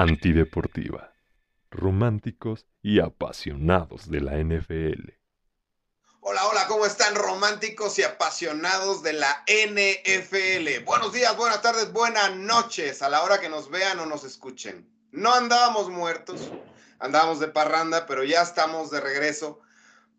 Antideportiva. Románticos y apasionados de la NFL. Hola, hola, ¿cómo están románticos y apasionados de la NFL? Buenos días, buenas tardes, buenas noches a la hora que nos vean o nos escuchen. No andábamos muertos, andábamos de parranda, pero ya estamos de regreso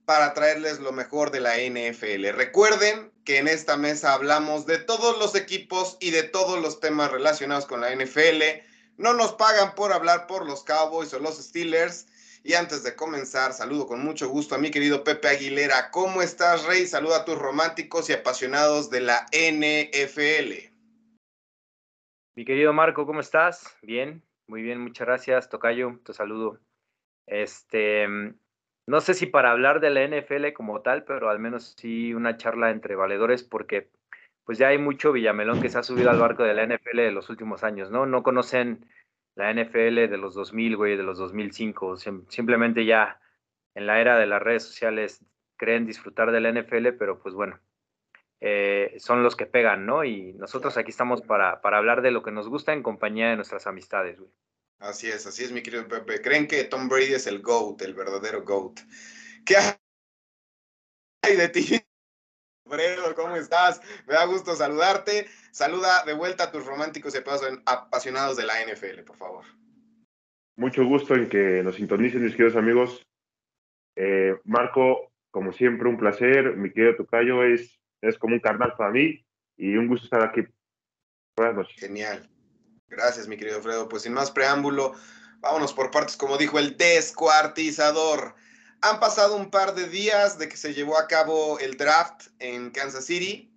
para traerles lo mejor de la NFL. Recuerden que en esta mesa hablamos de todos los equipos y de todos los temas relacionados con la NFL. No nos pagan por hablar por los Cowboys o los Steelers y antes de comenzar, saludo con mucho gusto a mi querido Pepe Aguilera. ¿Cómo estás, Rey? Saluda a tus románticos y apasionados de la NFL. Mi querido Marco, ¿cómo estás? Bien, muy bien, muchas gracias. Tocayo, te saludo. Este, no sé si para hablar de la NFL como tal, pero al menos sí una charla entre valedores, porque pues ya hay mucho Villamelón que se ha subido al barco de la NFL de los últimos años, ¿no? No conocen la NFL de los 2000, güey, de los 2005. simplemente ya en la era de las redes sociales creen disfrutar de la NFL, pero pues bueno, eh, son los que pegan, ¿no? Y nosotros aquí estamos para, para hablar de lo que nos gusta en compañía de nuestras amistades, güey. Así es, así es, mi querido Pepe. Creen que Tom Brady es el GOAT, el verdadero GOAT. ¿Qué hay de ti? Fredo, ¿cómo estás? Me da gusto saludarte. Saluda de vuelta a tus románticos y apasionados de la NFL, por favor. Mucho gusto en que nos sintonicen, mis queridos amigos. Eh, Marco, como siempre, un placer. Mi querido Tocayo es, es como un carnal para mí y un gusto estar aquí. Buenas noches. Genial. Gracias, mi querido Fredo. Pues sin más preámbulo, vámonos por partes, como dijo el descuartizador. Han pasado un par de días de que se llevó a cabo el draft en Kansas City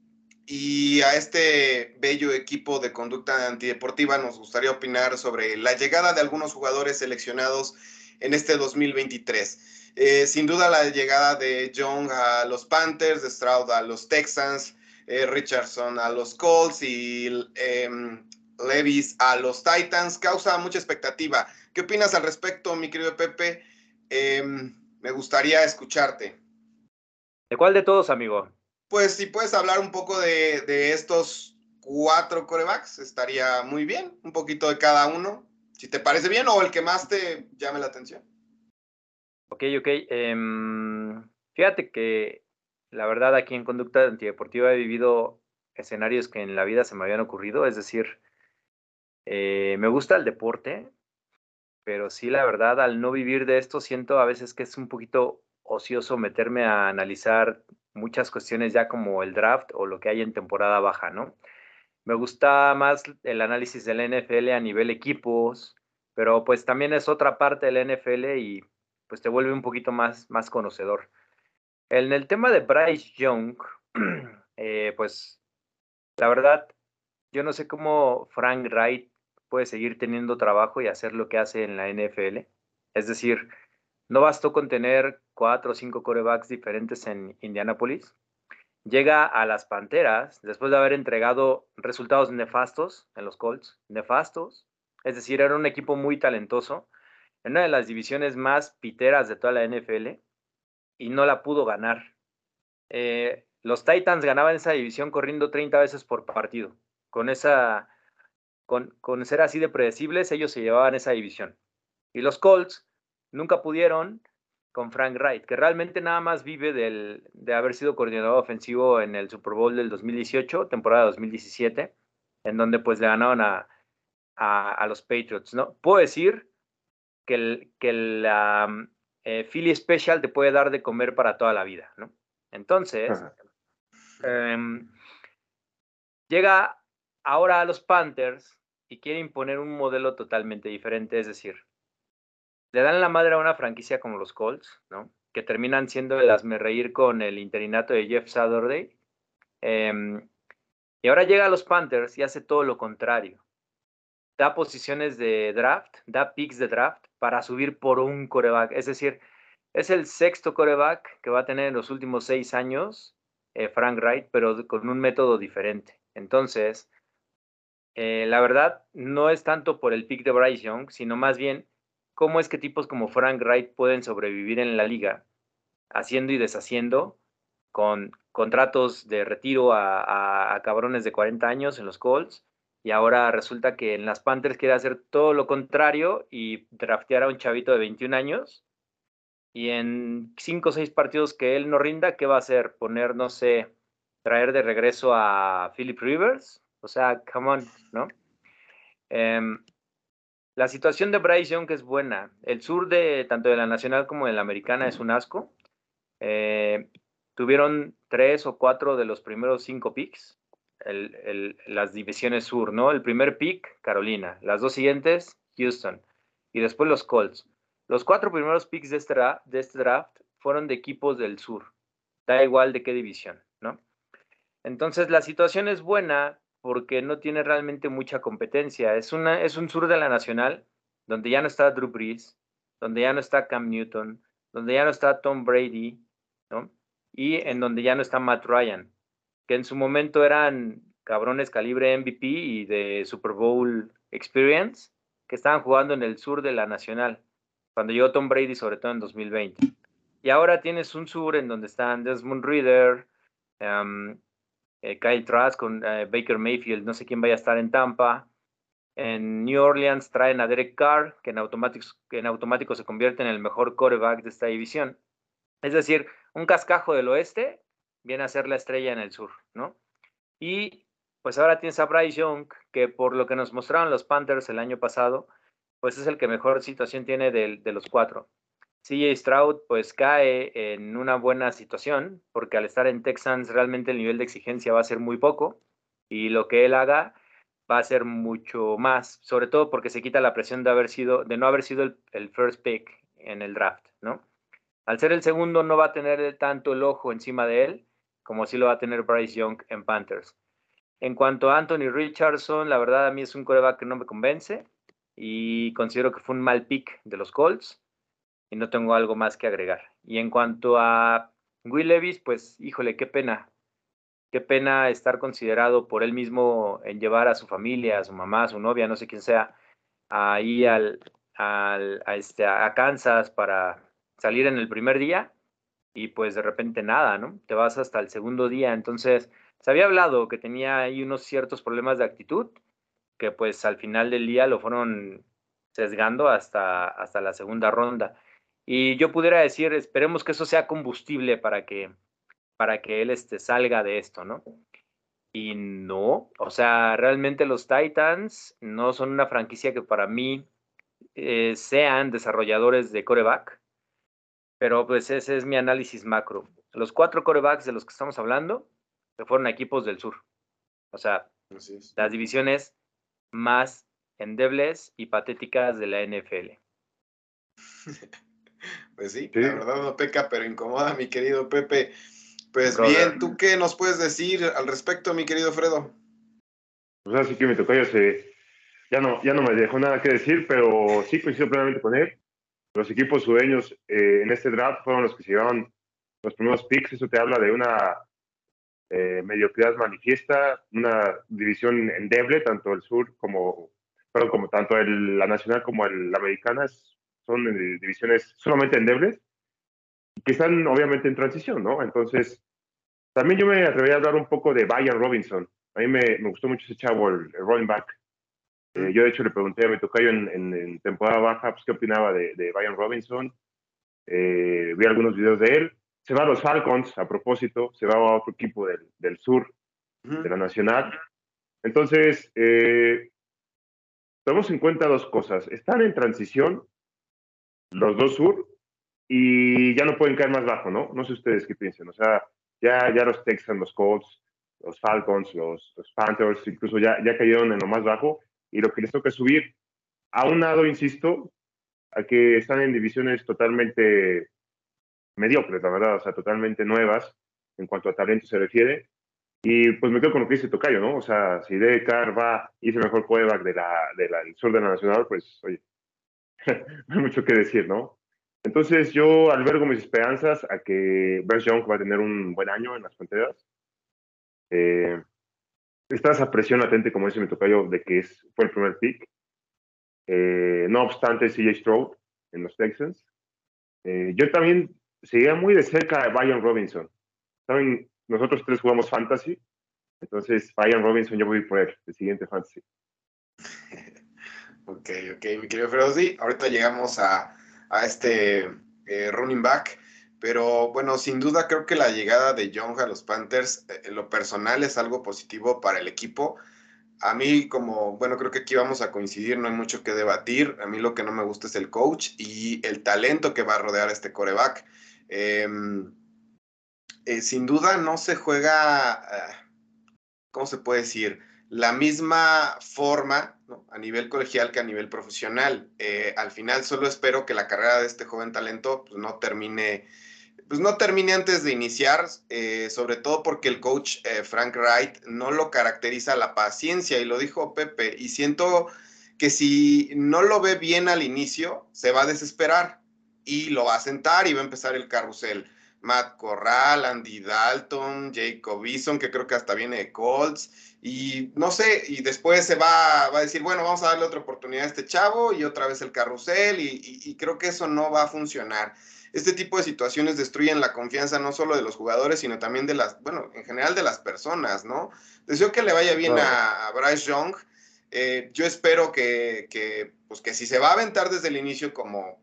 y a este bello equipo de conducta antideportiva nos gustaría opinar sobre la llegada de algunos jugadores seleccionados en este 2023. Eh, sin duda la llegada de Young a los Panthers, de Stroud a los Texans, eh, Richardson a los Colts y em, Levis a los Titans causa mucha expectativa. ¿Qué opinas al respecto, mi querido Pepe? Em, me gustaría escucharte. ¿De cuál de todos, amigo? Pues si puedes hablar un poco de, estos cuatro corebacks, estaría muy bien, un poquito de cada uno, si te parece bien o el que más te llame la atención. Ok, ok. Em, fíjate que la verdad aquí en Conducta Antideportiva he vivido escenarios que en la vida se me habían ocurrido, es decir, eh, me gusta el deporte, pero sí, la verdad, al no vivir de esto, siento a veces que es un poquito ocioso meterme a analizar muchas cuestiones ya como el draft o lo que hay en temporada baja, ¿no? Me gusta más el análisis del NFL a nivel equipos, pero pues también es otra parte del NFL y pues te vuelve un poquito más, más conocedor. En el tema de Bryce Young, eh, pues la verdad, yo no sé cómo Frank Wright puede seguir teniendo trabajo y hacer lo que hace en la NFL. Es decir, no bastó con tener cuatro o cinco corebacks diferentes en Indianapolis. Llega a las Panteras después de haber entregado resultados nefastos en los Colts, nefastos. Es decir, era un equipo muy talentoso, en una de las divisiones más piteras de toda la NFL y no la pudo ganar. Eh, los Titans ganaban esa división corriendo 30 veces por partido. Con esa con, ser así de predecibles, ellos se llevaban esa división. Y los Colts nunca pudieron con Frank Wright, que realmente nada más vive del, de haber sido coordinador ofensivo en el Super Bowl del 2018, temporada 2017, en donde pues le ganaron a, a, los Patriots, ¿no? Puedo decir que, el, que la eh, Philly Special te puede dar de comer para toda la vida, ¿no? Entonces, em, llega ahora a los Panthers y quiere imponer un modelo totalmente diferente, es decir, le dan la madre a una franquicia como los Colts, ¿no? Que terminan siendo el asme reír con el interinato de Jeff Saturday. Em, y ahora llega a los Panthers y hace todo lo contrario. Da posiciones de draft, da picks de draft para subir por un coreback. Es decir, es el sexto coreback que va a tener en los últimos seis años eh, Frank Wright, pero con un método diferente. Entonces, eh, la verdad, no es tanto por el pick de Bryce Young, sino más bien cómo es que tipos como Frank Wright pueden sobrevivir en la liga, haciendo y deshaciendo con contratos de retiro a, cabrones de 40 años en los Colts y ahora resulta que en las Panthers quiere hacer todo lo contrario y draftear a un chavito de 21 años. Y en cinco o seis partidos que él no rinda, ¿qué va a hacer? Poner, no sé, traer de regreso a Philip Rivers. O sea, come on, ¿no? Em, la situación de Bryce Young es buena. El sur de tanto de la nacional como de la americana es un asco. Eh, tuvieron tres o cuatro de los primeros cinco picks las divisiones sur, ¿no? El primer pick, Carolina. Las dos siguientes, Houston. Y después los Colts. Los cuatro primeros picks de este, de este draft fueron de equipos del sur. Da igual de qué división, ¿no? Entonces la situación es buena porque no tiene realmente mucha competencia. Es, una, es un sur de la nacional donde ya no está Drew Brees, donde ya no está Cam Newton, donde ya no está Tom Brady, ¿no? Y en donde ya no está Matt Ryan que en su momento eran cabrones calibre MVP y de Super Bowl Experience, que estaban jugando en el sur de la Nacional, cuando llegó Tom Brady, sobre todo en 2020. Y ahora tienes un sur en donde están Desmond Reader, um, Kyle Trask con eh, Baker Mayfield, no sé quién vaya a estar en Tampa. En New Orleans traen a Derek Carr, que en automático, se convierte en el mejor quarterback de esta división. Es decir, un cascajo del oeste viene a ser la estrella en el sur, ¿no? Y pues ahora tienes a Bryce Young, que por lo que nos mostraron los Panthers el año pasado, pues es el que mejor situación tiene de los cuatro. CJ Stroud pues cae en una buena situación, porque al estar en Texans realmente el nivel de exigencia va a ser muy poco y lo que él haga va a ser mucho más, sobre todo porque se quita la presión de haber sido, de no haber sido el, first pick en el draft, ¿no? Al ser el segundo no va a tener tanto el ojo encima de él como si lo va a tener Bryce Young en Panthers. En cuanto a Anthony Richardson, la verdad a mí es un coreback que no me convence y considero que fue un mal pick de los Colts y no tengo algo más que agregar. Y en cuanto a Will Levis, pues híjole, qué pena. Qué pena estar considerado por él mismo en llevar a su familia, a su mamá, a su novia, no sé quién sea, ahí al, al, a, este, a Kansas para salir en el primer día y pues de repente nada, ¿no? Te vas hasta el segundo día. Entonces, se había hablado que tenía ahí unos ciertos problemas de actitud que pues al final del día lo fueron sesgando hasta, hasta la segunda ronda. Y yo pudiera decir, esperemos que eso sea combustible para que, para que él este, salga de esto, ¿no? Y no, o sea, realmente los Titans no son una franquicia que para mí eh, sean desarrolladores de coreback pero pues ese es mi análisis macro. Los cuatro corebacks de los que estamos hablando se fueron a equipos del sur. O sea, las divisiones más endebles y patéticas de la NFL. Pues sí, la verdad no peca, pero incomoda, mi querido Pepe. Pues bien, ¿tú qué nos puedes decir al respecto, mi querido Fredo? Pues así que me tocó ya se, ya no, ya no me dejó nada que decir, pero sí coincido plenamente con él los equipos sueños eh, en este draft fueron los que se llevaban los primeros picks. Eso te habla de una eh, mediocridad manifiesta, una división endeble, tanto el sur como, perdón, como tanto el, la nacional como el, la americana son eh, divisiones solamente endebles que están obviamente en transición, ¿no? Entonces, también yo me atrevería a hablar un poco de Bayern Robinson. A mí me, me gustó mucho ese chavo, el, el running back. Eh, yo, de hecho, le pregunté a mi tocayo en, en, temporada baja pues, qué opinaba de, de Brian Robinson. Eh, vi algunos videos de él. Se va a los Falcons, a propósito, se va a otro equipo del, del sur, de la Nacional. Entonces, eh, tomemos en cuenta dos cosas. Están en transición los dos sur y ya no pueden caer más bajo, ¿no? No sé ustedes qué piensan. O sea, ya, ya los Texans, los Colts, los Falcons, los, los Panthers, incluso ya, ya cayeron en lo más bajo y lo que les toca subir. A un lado, insisto, a que están en divisiones totalmente mediocres, la verdad, o sea, totalmente nuevas en cuanto a talento se refiere. Y pues me quedo con lo que dice Tocayo, ¿no? O sea, si Decar va y es el mejor quarterback de de la, del sur de la Nacional, pues, oye, no hay mucho que decir, ¿no? Entonces yo albergo mis esperanzas a que Bryce Young va a tener un buen año en las fronteras. Eh, está esa presión latente, como dice mi tocayo, de que es, fue el primer pick. Eh, no obstante, CJ Stroud en los Texans. Eh, yo también seguía muy de cerca a Brian Robinson. Saben, nosotros tres jugamos fantasy Entonces, Brian Robinson, yo voy por él, el siguiente fantasy. Ok, ok, mi querido sí, ahorita llegamos a, a este eh, running back. Pero bueno, sin duda creo que la llegada de Young a los Panthers, eh, en lo personal, es algo positivo para el equipo. A mí, como, bueno, creo que aquí vamos a coincidir, no hay mucho que debatir. A mí lo que no me gusta es el coach y el talento que va a rodear a este coreback. Em, eh, sin duda no se juega, ¿cómo se puede decir? La misma forma a nivel colegial que a nivel profesional. Eh, al final solo espero que la carrera de este joven talento pues, no termine pues no termine antes de iniciar, eh, sobre todo porque el coach eh, Frank Wright no lo caracteriza la paciencia, y lo dijo Pepe, y siento que si no lo ve bien al inicio, se va a desesperar y lo va a sentar y va a empezar el carrusel. Matt Corral, Andy Dalton, Jacob Eason, que creo que hasta viene de Colts, y no sé, y después se va, va, a decir, bueno, vamos a darle otra oportunidad a este chavo y otra vez el carrusel, y creo que eso no va a funcionar este tipo de situaciones destruyen la confianza no solo de los jugadores, sino también de las, bueno, en general de las personas, ¿no? Deseo que le vaya bien a, Bryce Young. Eh, yo espero que, que, pues que si se va a aventar desde el inicio como,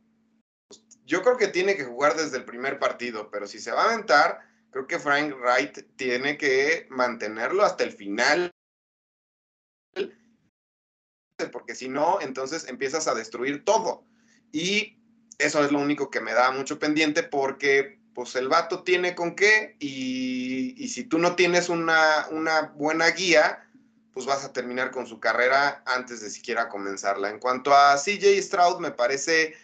pues, yo creo que tiene que jugar desde el primer partido, pero si se va a aventar, creo que Frank Wright tiene que mantenerlo hasta el final porque si no, entonces empiezas a destruir todo. Y eso es lo único que me da mucho pendiente porque pues el vato tiene con qué y, si tú no tienes una, una, buena guía, pues vas a terminar con su carrera antes de siquiera comenzarla. En cuanto a CJ Stroud, me parece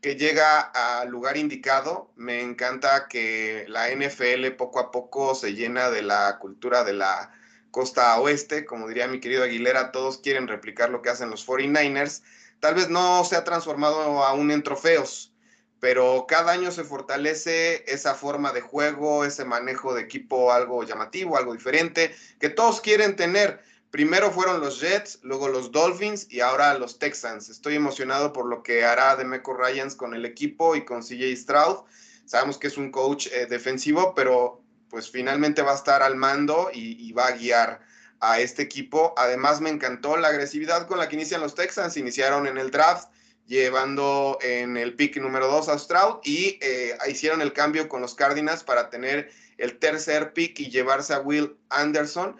que llega al lugar indicado. Me encanta que la NFL poco a poco se llena de la cultura de la costa oeste. Como diría mi querido Aguilera, todos quieren replicar lo que hacen los 49ers tal vez no se ha transformado aún en trofeos, pero cada año se fortalece esa forma de juego, ese manejo de equipo algo llamativo, algo diferente, que todos quieren tener. Primero fueron los Jets, luego los Dolphins y ahora los Texans. Estoy emocionado por lo que hará Demeco Ryans con el equipo y con CJ Stroud. Sabemos que es un coach eh, defensivo, pero pues finalmente va a estar al mando y, va a guiar a este equipo. Además, me encantó la agresividad con la que inician los Texans. Iniciaron en el draft, llevando en el pick número 2 a Stroud y eh, hicieron el cambio con los Cardinals para tener el tercer pick y llevarse a Will Anderson.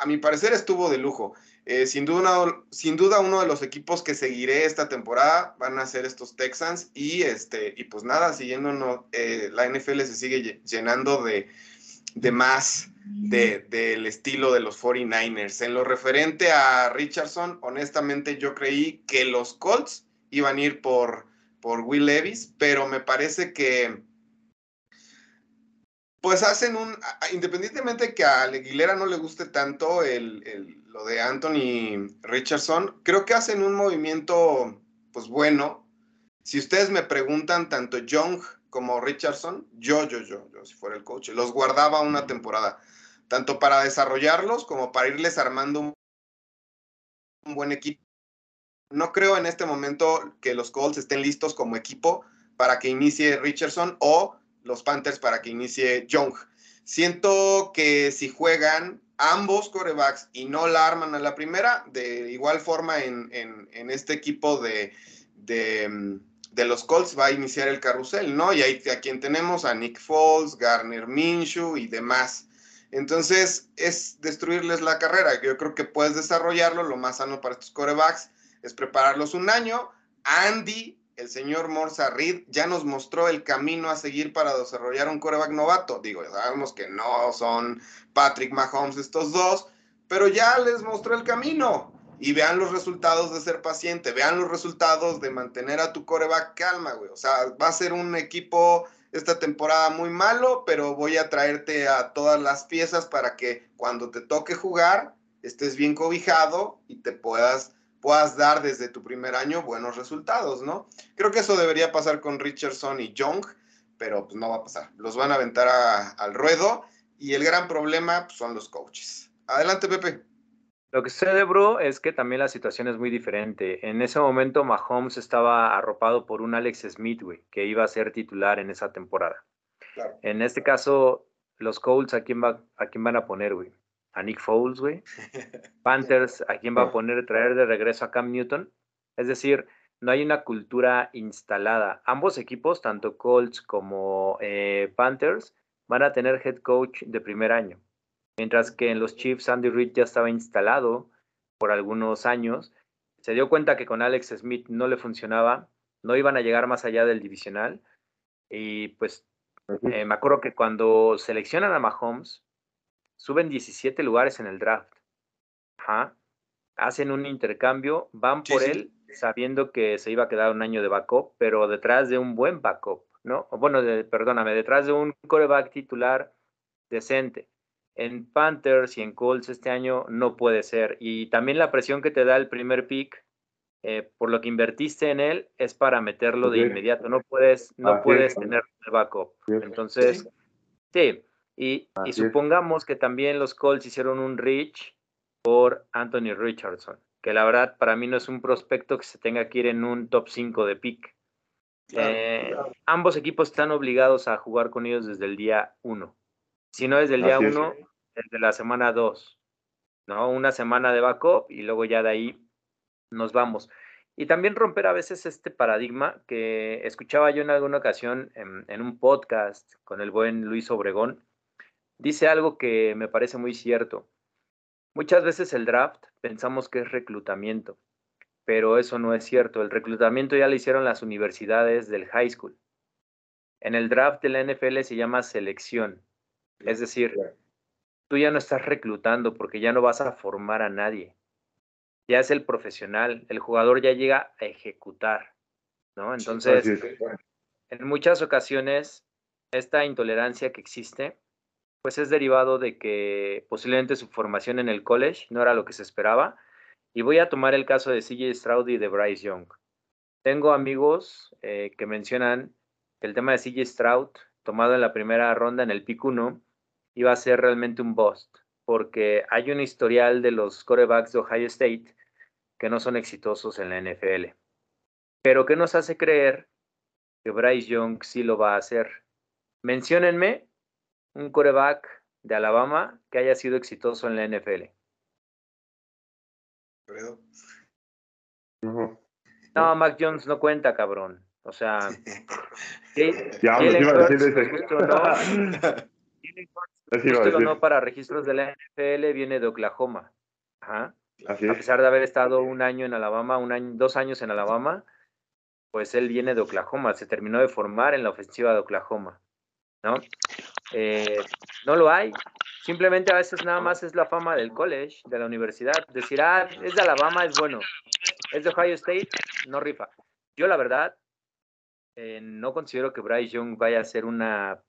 A mi parecer estuvo de lujo. Eh, sin, duda, sin duda uno de los equipos que seguiré esta temporada van a ser estos Texans y, este, y pues nada, siguiendo eh, la NFL se sigue llenando de, de más del estilo de los 49ers. En lo referente a Richardson, honestamente yo creí que los Colts iban a ir por, por Will Levis, pero me parece que pues hacen un, independientemente que a Aguilera no le guste tanto el, lo de Anthony Richardson, creo que hacen un movimiento pues bueno. Si ustedes me preguntan, tanto Young como Richardson, yo, yo, yo, yo, si fuera el coach, los guardaba una temporada tanto para desarrollarlos como para irles armando un, buen equipo. No creo en este momento que los Colts estén listos como equipo para que inicie Richardson o los Panthers para que inicie Young. Siento que si juegan ambos corebacks y no la arman a la primera, de igual forma en, este equipo de, de, de, los Colts va a iniciar el carrusel, ¿no? Y ahí a quien tenemos a Nick Foles, Garner Minshew y demás. Entonces, es destruirles la carrera. Yo creo que puedes desarrollarlo. Lo más sano para estos corebacks es prepararlos un año. Andy, el señor Morza Reed, ya nos mostró el camino a seguir para desarrollar un coreback novato. Digo, sabemos que no son Patrick Mahomes estos dos, pero ya les mostró el camino. Y vean los resultados de ser paciente, vean los resultados de mantener a tu coreback calma, güey. O sea, va a ser un equipo esta temporada muy malo, pero voy a traerte a todas las piezas para que cuando te toque jugar estés bien cobijado y te puedas, puedas dar desde tu primer año buenos resultados, ¿no? Creo que eso debería pasar con Richardson y Young, pero pues no va a pasar. Los van a aventar al ruedo y el gran problema pues, son los coaches. Adelante, Pepe. Lo que sucede, bro, es que también la situación es muy diferente. En ese momento, Mahomes estaba arropado por un Alex Smith, güey, que iba a ser titular en esa temporada. En este caso, los Colts, ¿a quién, va, ¿a quién van a poner, güey? A Nick Foles, güey. Panthers, ¿a quién va a poner, traer de regreso a Cam Newton? Es decir, no hay una cultura instalada. Ambos equipos, tanto Colts como eh, Panthers, van a tener head coach de primer año. Mientras que en los Chiefs, Andy Reid ya estaba instalado por algunos años. Se dio cuenta que con Alex Smith no le funcionaba, no iban a llegar más allá del divisional. Y pues eh, me acuerdo que cuando seleccionan a Mahomes, suben 17 lugares en el draft. Hacen un intercambio, van por él sabiendo que se iba a quedar un año de backup, pero detrás de un buen backup, ¿no? Bueno, perdóname, detrás de un coreback titular decente. En Panthers y en Colts este año no puede ser. Y también la presión que te da el primer pick, eh, por lo que invertiste en él, es para meterlo de inmediato. No puedes, no puedes tener el backup. Entonces, sí. Y, y supongamos que también los Colts hicieron un reach por Anthony Richardson que la verdad para mí no es un prospecto que se tenga que ir en un top 5 de pick. Eh, ambos equipos están obligados a jugar con ellos desde el día 1. Si no desde el día 1, desde la semana 2. ¿no? Una semana de backup y luego ya de ahí nos vamos. Y también romper a veces este paradigma que escuchaba yo en alguna ocasión en, en un podcast con el buen Luis Obregón. Dice algo que me parece muy cierto. Muchas veces el draft pensamos que es reclutamiento, pero eso no es cierto. El reclutamiento ya lo hicieron las universidades del high school. En el draft de la NFL se llama selección. Es decir, tú ya no estás reclutando porque ya no vas a formar a nadie. Ya es el profesional, el jugador ya llega a ejecutar, ¿no? Entonces, en muchas ocasiones, esta intolerancia que existe pues es derivado de que posiblemente su formación en el college no era lo que se esperaba. Y voy a tomar el caso de CJ Stroud y de Bryce Young. Tengo amigos eh, que mencionan que el tema de CJ Stroud, tomado en la primera ronda en el pick 1, iba a ser realmente un bust, porque hay un historial de los corebacks de Ohio State que no son exitosos en la NFL. Pero ¿qué nos hace creer que Bryce Young sí lo va a hacer? Menciónenme un coreback de Alabama que haya sido exitoso en la NFL? No, Mac Jones no cuenta, cabrón. O sea, ya, no, no para registros de la NFL viene de Oklahoma. A pesar de haber estado un año en Alabama, un año, dos años en Alabama, pues él viene de Oklahoma, se terminó de formar en la ofensiva de Oklahoma. ¿No? Eh, no lo hay. Simplemente a veces nada más es la fama del college, de la universidad. Decir, ah, es de Alabama, es bueno. Es de Ohio State, no rifa. Yo la verdad, eh, no considero que Bryce Young vaya a ser una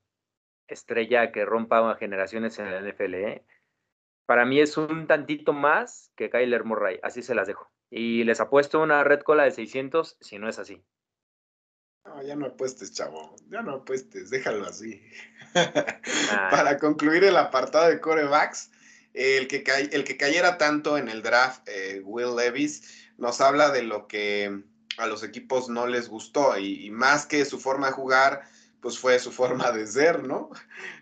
estrella que rompa generaciones en el NFL. ¿eh? Para mí es un tantito más que Kyler Murray, así se las dejo. Y les apuesto una red cola de 600 si no es así. No, ya no apuestes, chavo. Ya no apuestes, déjalo así. Ah. Para concluir el apartado de corebacks, el que, el que cayera tanto en el draft, eh, Will Levis, nos habla de lo que a los equipos no les gustó y, más que su forma de jugar, pues fue su forma de ser, ¿no?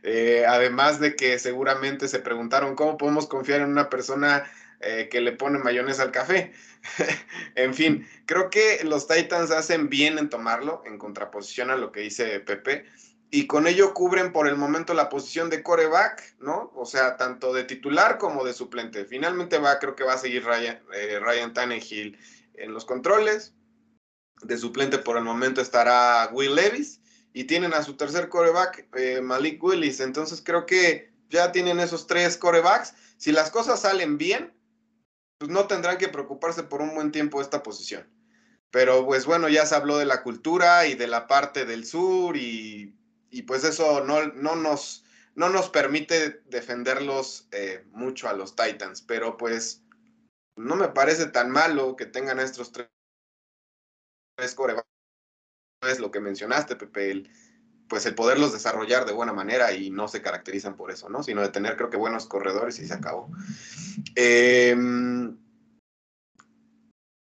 Eh, además de que seguramente se preguntaron cómo podemos confiar en una persona eh, que le pone mayonesa al café. en fin, creo que los Titans hacen bien en tomarlo, en contraposición a lo que dice Pepe, y con ello cubren por el momento la posición de coreback, ¿no? O sea, tanto de titular como de suplente. Finalmente va, creo que va a seguir Ryan, eh, Ryan Tannehill en los controles. De suplente por el momento estará Will Levis y tienen a su tercer coreback, eh, Malik Willis. Entonces creo que ya tienen esos tres corebacks. Si las cosas salen bien, pues no tendrán que preocuparse por un buen tiempo esta posición. Pero pues bueno, ya se habló de la cultura y de la parte del sur y, pues eso no, no, nos, no nos permite defenderlos eh, mucho a los Titans. Pero pues no me parece tan malo que tengan estos tres, tres Es lo que mencionaste, Pepe, pues el poderlos desarrollar de buena manera y no se caracterizan por eso, ¿no? Sino de tener, creo que, buenos corredores y se acabó. Em,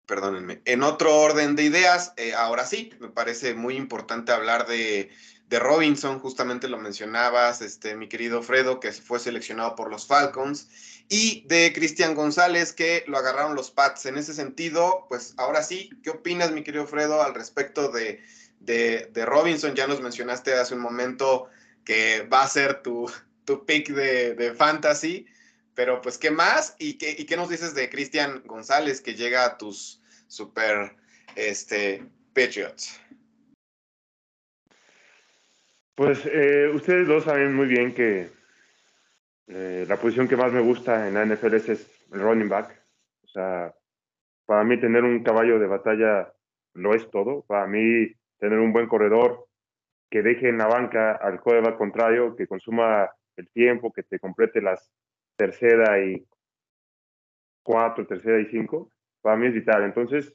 perdónenme. En otro orden de ideas, eh, ahora sí, me parece muy importante hablar de, de, Robinson, justamente lo mencionabas, este, mi querido Fredo, que fue seleccionado por los Falcons. y de Cristian González, que lo agarraron los Pats. En ese sentido, pues ahora sí, ¿qué opinas, mi querido Fredo, al respecto de, de, Robinson? Ya nos mencionaste hace un momento que va a ser tu, tu pick de, de fantasy, pero pues, ¿qué más? ¿Y qué, y qué nos dices de Cristian González, que llega a tus super este, Patriots? Pues eh, ustedes dos saben muy bien que eh, la posición que más me gusta en la NFL es, el running back. O sea, para mí tener un caballo de batalla lo es todo. Para mí tener un buen corredor que deje en la banca al quarterback contrario, que consuma el tiempo, que te complete las tercera y cuatro, tercera y cinco, para mí es vital. Entonces,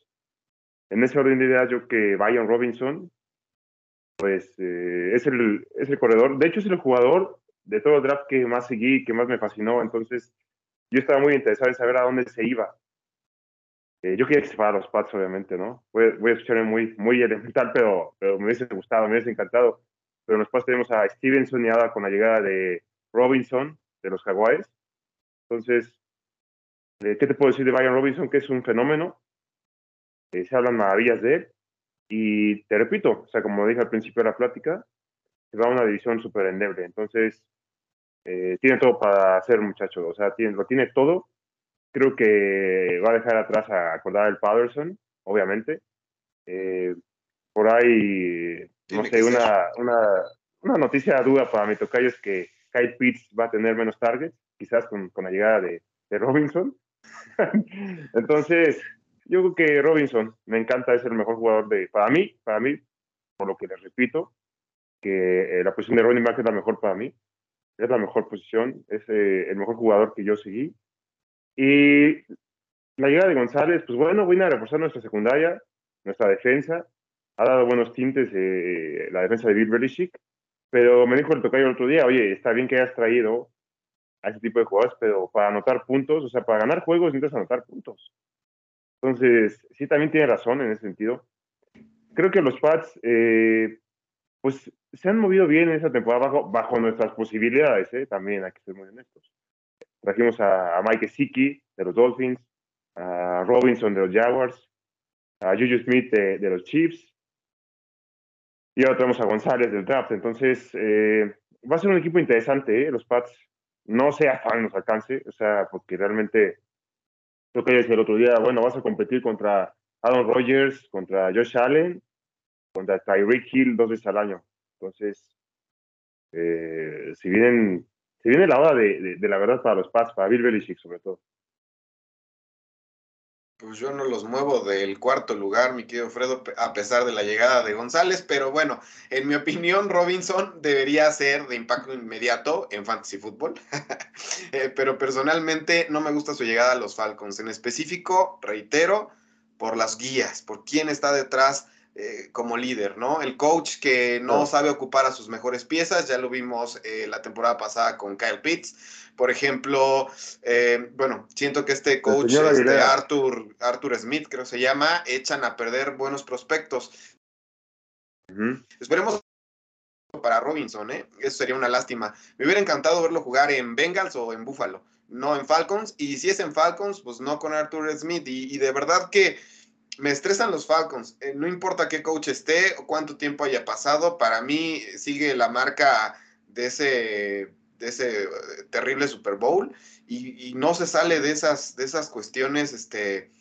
en ese orden de ideas, yo que Brian Robinson, pues eh, es, el, es el corredor. De hecho, es el jugador de todo el draft que más seguí, que más me fascinó. Entonces, yo estaba muy interesado en saber a dónde se iba. Eh, yo quería que se fuera a los Pats, obviamente, ¿no? Voy, voy a escuchar muy, muy elemental, pero, pero me hubiese gustado, me hubiese encantado. Pero en los Pats tenemos a Stevenson y ahora con la llegada de Robinson de los Jaguares. Entonces, eh, ¿qué te puedo decir de Brian Robinson? Que es un fenómeno. Eh, se hablan maravillas de él. Y te repito, o sea, como dije al principio de la plática, se va a una división súper endeble. Entonces, eh, tiene todo para ser muchacho, o sea, tiene, lo tiene todo. Creo que va a dejar atrás a acordar el Patterson, obviamente. Eh, por ahí, no sé, una, una, una, noticia dura para mi tocayo es que Kyle Pitts va a tener menos targets, quizás con, con la llegada de, de Robinson. Entonces, yo creo que Robinson me encanta, es el mejor jugador de, para mí, para mí, por lo que les repito, que eh, la posición de running back es la mejor para mí, es la mejor posición, es eh, el mejor jugador que yo seguí. Y la llegada de González, pues bueno, viene a reforzar nuestra secundaria, nuestra defensa, ha dado buenos tintes eh, la defensa de Bill Belichick, pero me dijo el tocayo el otro día, oye, está bien que hayas traído a ese tipo de jugadores, pero para anotar puntos, o sea, para ganar juegos necesitas anotar puntos. Entonces, sí, también tiene razón en ese sentido. Creo que los Pats, pues se han movido bien en esa temporada bajo, bajo nuestras posibilidades, ¿eh? también hay que ser muy honestos. Trajimos a, Mike Siki de los Dolphins, a Robinson de los Jaguars, a Juju Smith de, los Chiefs, y ahora tenemos a González del draft. Entonces, eh, va a ser un equipo interesante, ¿eh? los Pats. No sé hasta dónde nos alcance, o sea, porque realmente, lo que decía el otro día, bueno, vas a competir contra Aaron Rodgers, contra Josh Allen, contra Tyreek Hill dos veces al año. Entonces, eh, si, vienen, si viene la hora de, de, la verdad para los Pats, para Bill Belichick sobre todo. Pues yo no los muevo del cuarto lugar, mi querido Fredo, a pesar de la llegada de González, pero bueno, en mi opinión, Robinson debería ser de impacto inmediato en Fantasy Football, eh, pero personalmente no me gusta su llegada a los Falcons. En específico, reitero, por las guías, por quién está detrás eh, como líder, ¿no? El coach que no sabe ocupar a sus mejores piezas, ya lo vimos eh, la temporada pasada con Kyle Pitts. Por ejemplo, eh, bueno, siento que este coach, este Arthur, Arthur Smith, creo que se llama, echan a perder buenos prospectos. Esperemos para Robinson, ¿eh? Eso sería una lástima. Me hubiera encantado verlo jugar en Bengals o en Buffalo, no en Falcons. Y si es en Falcons, pues no con Arthur Smith. y de verdad que me estresan los Falcons. Eh, no importa qué coach esté o cuánto tiempo haya pasado, para mí sigue la marca de ese, de ese eh, terrible Super Bowl y, no se sale de esas, de esas cuestiones, este,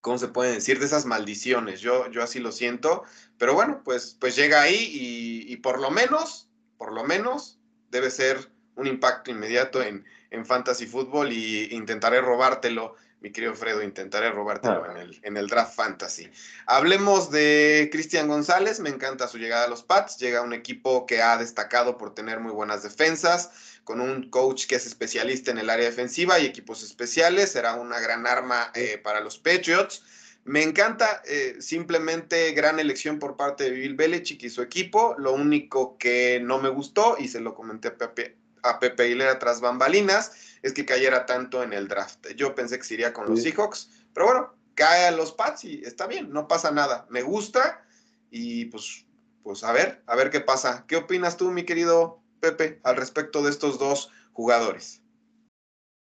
¿cómo se puede decir? De esas maldiciones. Yo, yo así lo siento. Pero bueno, pues, pues llega ahí y, y por lo menos, por lo menos, debe ser un impacto inmediato en, en fantasy fútbol y intentaré robártelo mi querido Fredo, intentaré robártelo ah. en, el, en el draft fantasy. Hablemos de Cristian González, me encanta su llegada a los Pats, llega a un equipo que ha destacado por tener muy buenas defensas, con un coach que es especialista en el área defensiva y equipos especiales, será una gran arma eh, para los Patriots. Me encanta, eh, simplemente gran elección por parte de Bill Belichick y su equipo. Lo único que no me gustó, y se lo comenté a Pepe, a Pepe Aguilera tras bambalinas, es que cayera tanto en el draft. Yo pensé que se iría con los Seahawks, pero bueno, cae a los Pats y está bien, no pasa nada. Me gusta y pues, pues a ver, a ver qué pasa. ¿Qué opinas tú, mi querido Pepe, al respecto de estos dos jugadores?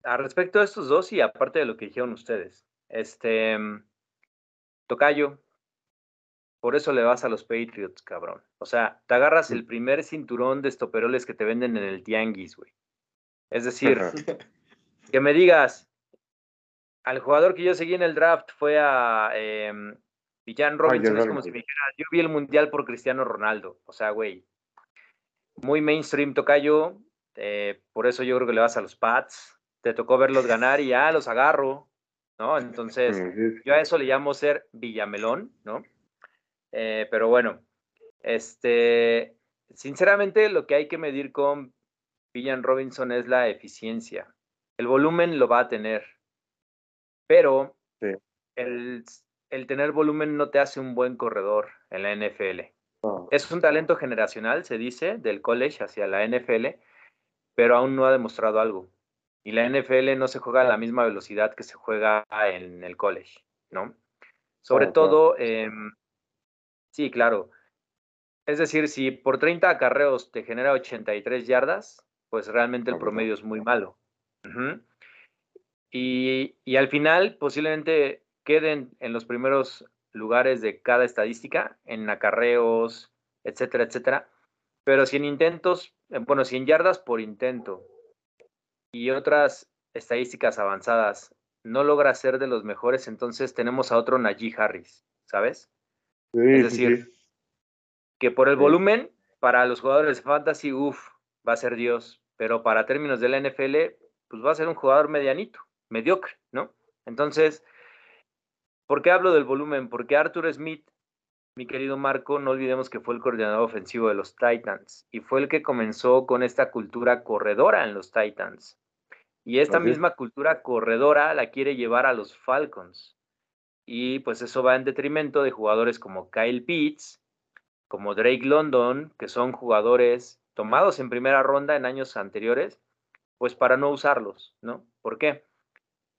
a respecto de estos dos y aparte de lo que dijeron ustedes, este, Tocayo, por eso le vas a los Patriots, cabrón. O sea, te agarras el primer cinturón de estoperoles que te venden en el tianguis, güey. Es decir, que me digas, al jugador que yo seguí en el draft fue a eh, Villan Robinson, es como si me dijeras, yo vi el mundial por Cristiano Ronaldo. O sea, güey, muy mainstream tocayo, eh, por eso yo creo que le vas a los Pats. Te tocó verlos ganar y ya los agarro, ¿no? Entonces, yo a eso le llamo ser Villamelón, ¿no? Eh, pero bueno, este, sinceramente lo que hay que medir con Villan Robinson es la eficiencia. El volumen lo va a tener, pero el, tener volumen no te hace un buen corredor en la NFL. Es un talento generacional, se dice, del college hacia la NFL, pero aún no ha demostrado algo. Y la NFL no se juega a la misma velocidad que se juega en el college, ¿no? Sobre todo, em, Sí, claro. Es decir, si por 30 acarreos te genera 83 yardas, pues realmente el promedio es muy malo. y, y, al final posiblemente queden en los primeros lugares de cada estadística, en acarreos, etcétera, etcétera. Pero si en intentos, eh, bueno, si en yardas por intento y otras estadísticas avanzadas no logra ser de los mejores, entonces tenemos a otro Najee Harris, ¿sabes? Es decir, que por el volumen, para los jugadores de fantasy, uff, va a ser Dios, pero para términos de la NFL, pues va a ser un jugador medianito, mediocre, ¿no? Entonces, ¿por qué hablo del volumen? Porque Arthur Smith, mi querido Marco, no olvidemos que fue el coordinador ofensivo de los Titans y fue el que comenzó con esta cultura corredora en los Titans. Y esta misma cultura corredora la quiere llevar a los Falcons y pues eso va en detrimento de jugadores como Kyle Pitts, como Drake London, que son jugadores tomados en primera ronda en años anteriores, pues para no usarlos, ¿no? ¿Por qué?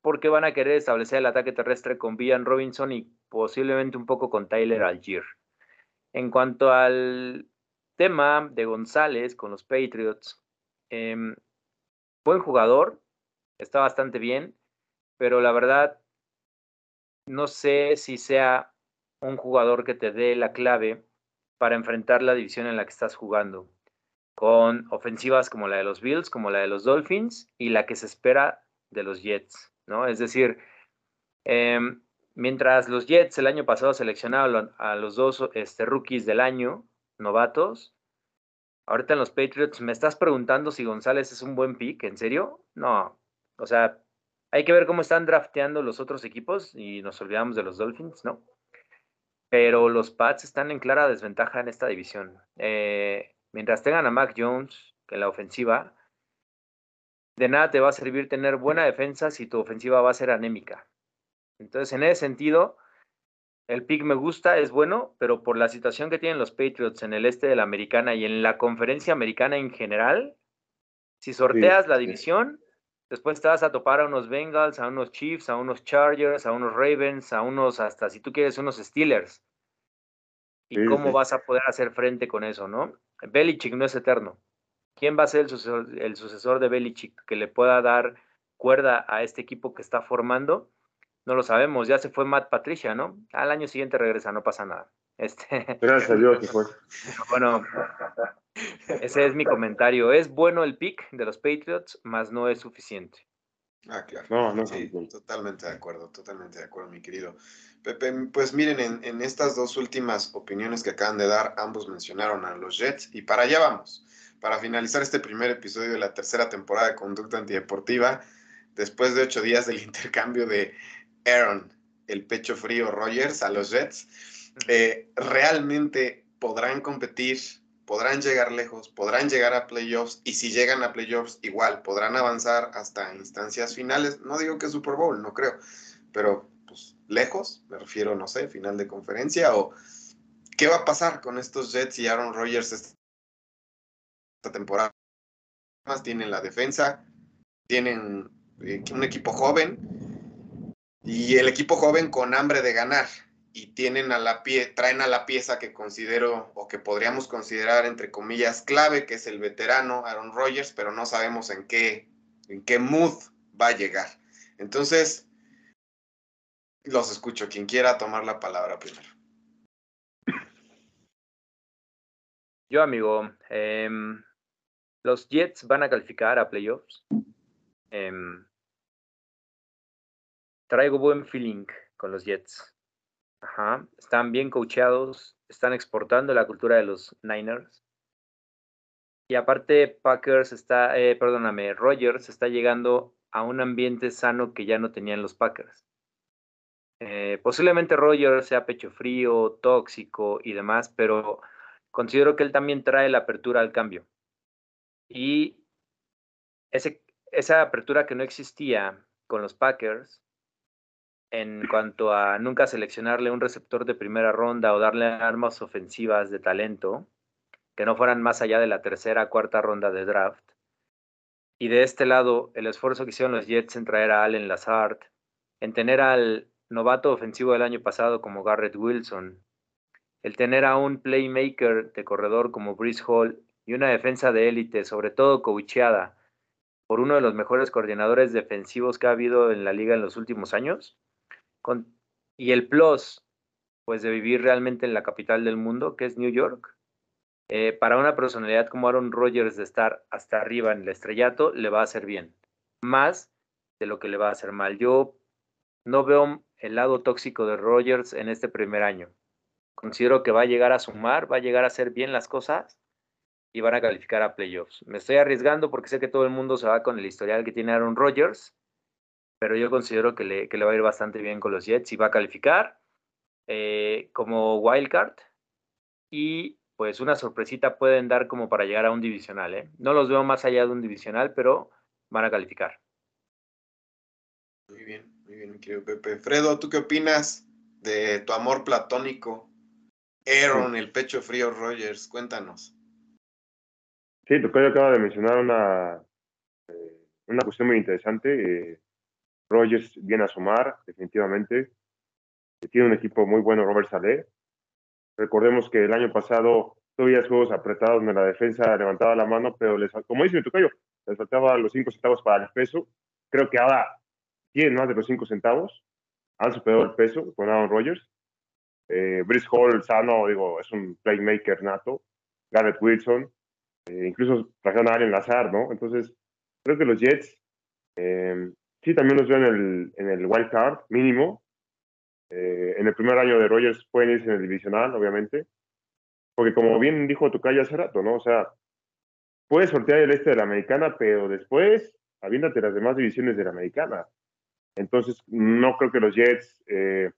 Porque van a querer establecer el ataque terrestre con Villan Robinson y posiblemente un poco con Tyler Algier. En cuanto al tema de González con los Patriots, em, buen jugador, está bastante bien, pero la verdad no sé si sea un jugador que te dé la clave para enfrentar la división en la que estás jugando, con ofensivas como la de los Bills, como la de los Dolphins y la que se espera de los Jets, ¿no? Es decir, em, mientras los Jets el año pasado seleccionaron a los dos este, rookies del año, novatos, ahorita en los Patriots me estás preguntando si González es un buen pick, ¿en serio? No, o sea, hay que ver cómo están drafteando los otros equipos y nos olvidamos de los Dolphins, ¿no? Pero los Pats están en clara desventaja en esta división. Eh, mientras tengan a Mac Jones en la ofensiva, de nada te va a servir tener buena defensa si tu ofensiva va a ser anémica. Entonces, en ese sentido, el pick me gusta, es bueno, pero por la situación que tienen los Patriots en el este de la americana y en la conferencia americana en general, si sorteas la división, Después te vas a topar a unos Bengals, a unos Chiefs, a unos Chargers, a unos Ravens, a unos, hasta si tú quieres, unos Steelers. ¿Y cómo vas a poder hacer frente con eso, no? Belichick no es eterno. ¿Quién va a ser el sucesor, el sucesor de Belichick que le pueda dar cuerda a este equipo que está formando? No lo sabemos. Ya se fue Matt Patricia, ¿no? Al año siguiente regresa, no pasa nada. Este, Gracias a Dios fue. Bueno, ese es mi comentario. Es bueno el pick de los Patriots, más no es suficiente. Ah, claro. No, no, sí, totalmente de acuerdo, totalmente de acuerdo, mi querido. Pepe, pues miren, en, en, estas dos últimas opiniones que acaban de dar, ambos mencionaron a los Jets y para allá vamos. Para finalizar este primer episodio de la tercera temporada de Conducta Antideportiva, después de ocho días del intercambio de Aaron, el pecho frío Rogers, a los Jets, realmente podrán competir podrán llegar lejos, podrán llegar a playoffs y si llegan a playoffs igual podrán avanzar hasta instancias finales. No digo que Super Bowl, no creo, pero pues lejos, me refiero, no sé, final de conferencia o qué va a pasar con estos Jets y Aaron Rodgers esta temporada. Más tienen la defensa, tienen eh, un equipo joven y el equipo joven con hambre de ganar y tienen a la pie, traen a la pieza que considero o que podríamos considerar entre comillas clave, que es el veterano Aaron Rodgers, pero no sabemos en qué, en qué mood va a llegar. Entonces, los escucho. Quien quiera tomar la palabra primero. Yo, amigo, em, los Jets van a calificar a playoffs. Em, traigo buen feeling con los Jets. Ajá. Están bien coacheados, están exportando la cultura de los Niners. Y aparte, Packers está, eh, perdóname, Rogers está llegando a un ambiente sano que ya no tenían los Packers. Eh, posiblemente Rogers sea pecho frío, tóxico y demás, pero considero que él también trae la apertura al cambio. Y ese, esa apertura que no existía con los Packers en cuanto a nunca seleccionarle un receptor de primera ronda o darle armas ofensivas de talento que no fueran más allá de la tercera, cuarta ronda de draft. Y de este lado, el esfuerzo que hicieron los Jets en traer a Allen Lazard, en tener al novato ofensivo del año pasado como Garrett Wilson, el tener a un playmaker de corredor como Brice Hall y una defensa de élite, sobre todo coacheada por uno de los mejores coordinadores defensivos que ha habido en la liga en los últimos años, y el plus, pues de vivir realmente en la capital del mundo, que es New York, eh, para una personalidad como Aaron Rodgers de estar hasta arriba en el estrellato, le va a hacer bien, más de lo que le va a hacer mal. Yo no veo el lado tóxico de Rodgers en este primer año. Considero que va a llegar a sumar, va a llegar a hacer bien las cosas y van a calificar a playoffs. Me estoy arriesgando porque sé que todo el mundo se va con el historial que tiene Aaron Rodgers, pero yo considero que le, que le va a ir bastante bien con los Jets y va a calificar eh, como wildcard y pues una sorpresita pueden dar como para llegar a un divisional. ¿eh? No los veo más allá de un divisional, pero van a calificar. Muy bien, muy bien, mi querido Pepe. Fredo, ¿tú qué opinas de tu amor platónico? Aaron, el pecho frío Rogers, cuéntanos. Sí, Tocayo acaba de mencionar una, eh, una cuestión muy interesante. Eh, Rogers viene a sumar, definitivamente. Tiene un equipo muy bueno, Robert Saleh. Recordemos que el año pasado todavía juegos apretados donde la defensa levantaba la mano, pero les, como dice Tocayo, les faltaba los cinco centavos para el peso. Creo que ahora tienen más de los cinco centavos. Han superado el peso con Aaron Rodgers. Eh, Brice Hall, sano, digo, es un playmaker nato. Garrett Wilson, eh, incluso trajeron a Lazar, ¿no? Entonces, creo que los Jets eh, Sí, también los veo en el, en el wild card mínimo. Eh, en el primer año de Rogers pueden irse en el divisional, obviamente. Porque como bien dijo Tucayo hace rato, ¿no? O sea, puedes sortear el este de la americana, pero después aviéntate las demás divisiones de la americana. Entonces, no creo que los Jets eh,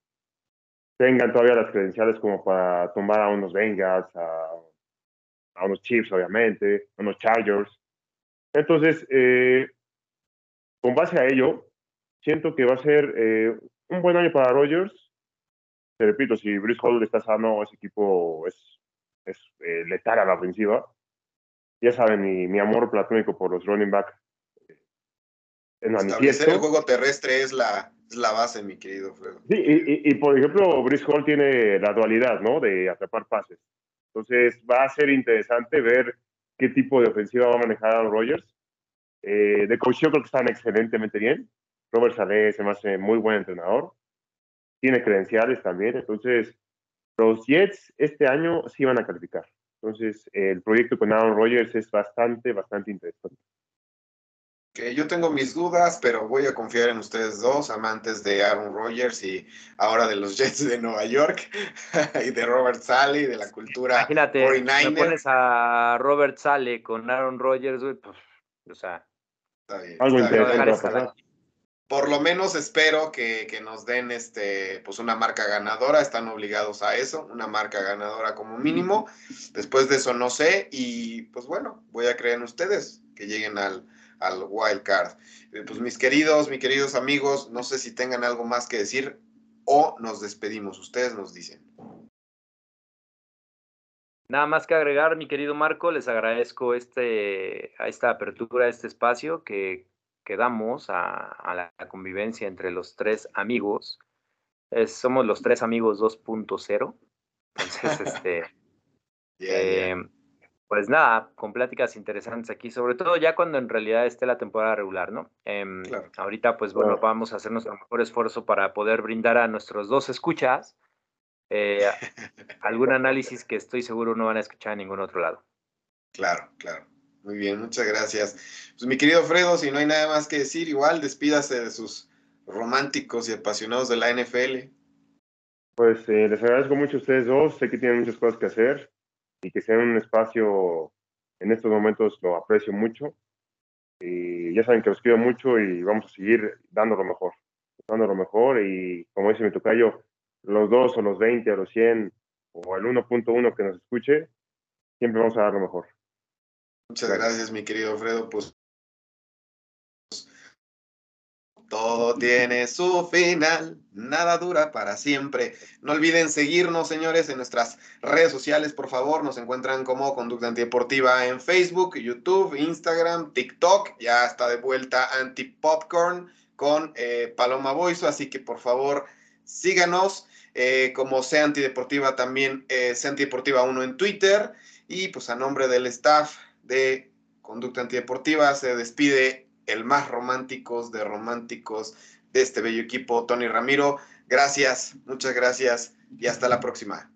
tengan todavía las credenciales como para tomar a unos Bengals, a, a unos Chiefs, obviamente, a unos Chargers. Entonces, eh, con base a ello, siento que va a ser eh, un buen año para Rogers. Te repito, si Bruce Hall está sano, ese equipo es, es eh, letal a la ofensiva. Ya saben, mi, mi amor platónico por los running back eh, es manifiesto. el juego terrestre es la, es la base, mi querido Fredo. Sí, y, y, por ejemplo, Bruce Hall tiene la dualidad, ¿no? De atrapar pases. Entonces, va a ser interesante ver qué tipo de ofensiva va a manejar Aaron Rodgers eh, de coach yo creo que están excelentemente bien. Robert Saleh se me hace muy buen entrenador. Tiene credenciales también. Entonces, los Jets este año sí van a calificar. Entonces, el proyecto con Aaron Rodgers es bastante, bastante interesante. Que yo tengo mis dudas, pero voy a confiar en ustedes dos, amantes de Aaron Rodgers y ahora de los Jets de Nueva York y de Robert Sale de la cultura. Imagínate, me pones a Robert Sale con Aaron Rodgers, pues, o sea, algo interesante. Por lo menos espero que, nos den este, pues una marca ganadora, están obligados a eso, una marca ganadora como mínimo. Después de eso no sé y pues bueno, voy a creer en ustedes que lleguen al, al wild card. Eh, pues mis queridos, mis queridos amigos, no sé si tengan algo más que decir o nos despedimos, ustedes nos dicen. Nada más que agregar, mi querido Marco, les agradezco este, a esta apertura, a este espacio que, que damos a, la convivencia entre los tres amigos. somos los tres amigos 2.0. Entonces, este, em, Pues nada, con pláticas interesantes aquí, sobre todo ya cuando en realidad esté la temporada regular, ¿no? Em, ahorita, pues bueno, vamos a hacer nuestro mejor esfuerzo para poder brindar a nuestros dos escuchas eh, algún análisis que estoy seguro no van a escuchar en ningún otro lado. Claro, claro. Muy bien, muchas gracias. Pues mi querido Fredo, si no hay nada más que decir, igual despídase de sus románticos y apasionados de la NFL. Pues eh, les agradezco mucho a ustedes dos, sé que tienen muchas cosas que hacer y que sean un espacio en estos momentos lo aprecio mucho. Y ya saben que los quiero mucho y vamos a seguir dando lo mejor, dando lo mejor y como dice mi tocayo, los dos o los 20 o los 100 o el 1.1 que nos escuche, siempre vamos a dar lo mejor. Muchas gracias, mi querido Fredo. Pues todo tiene su final, nada dura para siempre. No olviden seguirnos, señores, en nuestras redes sociales, por favor. Nos encuentran como Conducta Antideportiva en Facebook, YouTube, Instagram, TikTok. Ya está de vuelta Anti Popcorn con eh, Paloma Boiso, así que por favor síganos. Eh, como Sea Antideportiva también, eh, Sea Antideportiva 1 en Twitter. Y pues a nombre del staff de Conducta Antideportiva se despide el más románticos de románticos de este bello equipo, Tony Ramiro. Gracias, muchas gracias y hasta la próxima.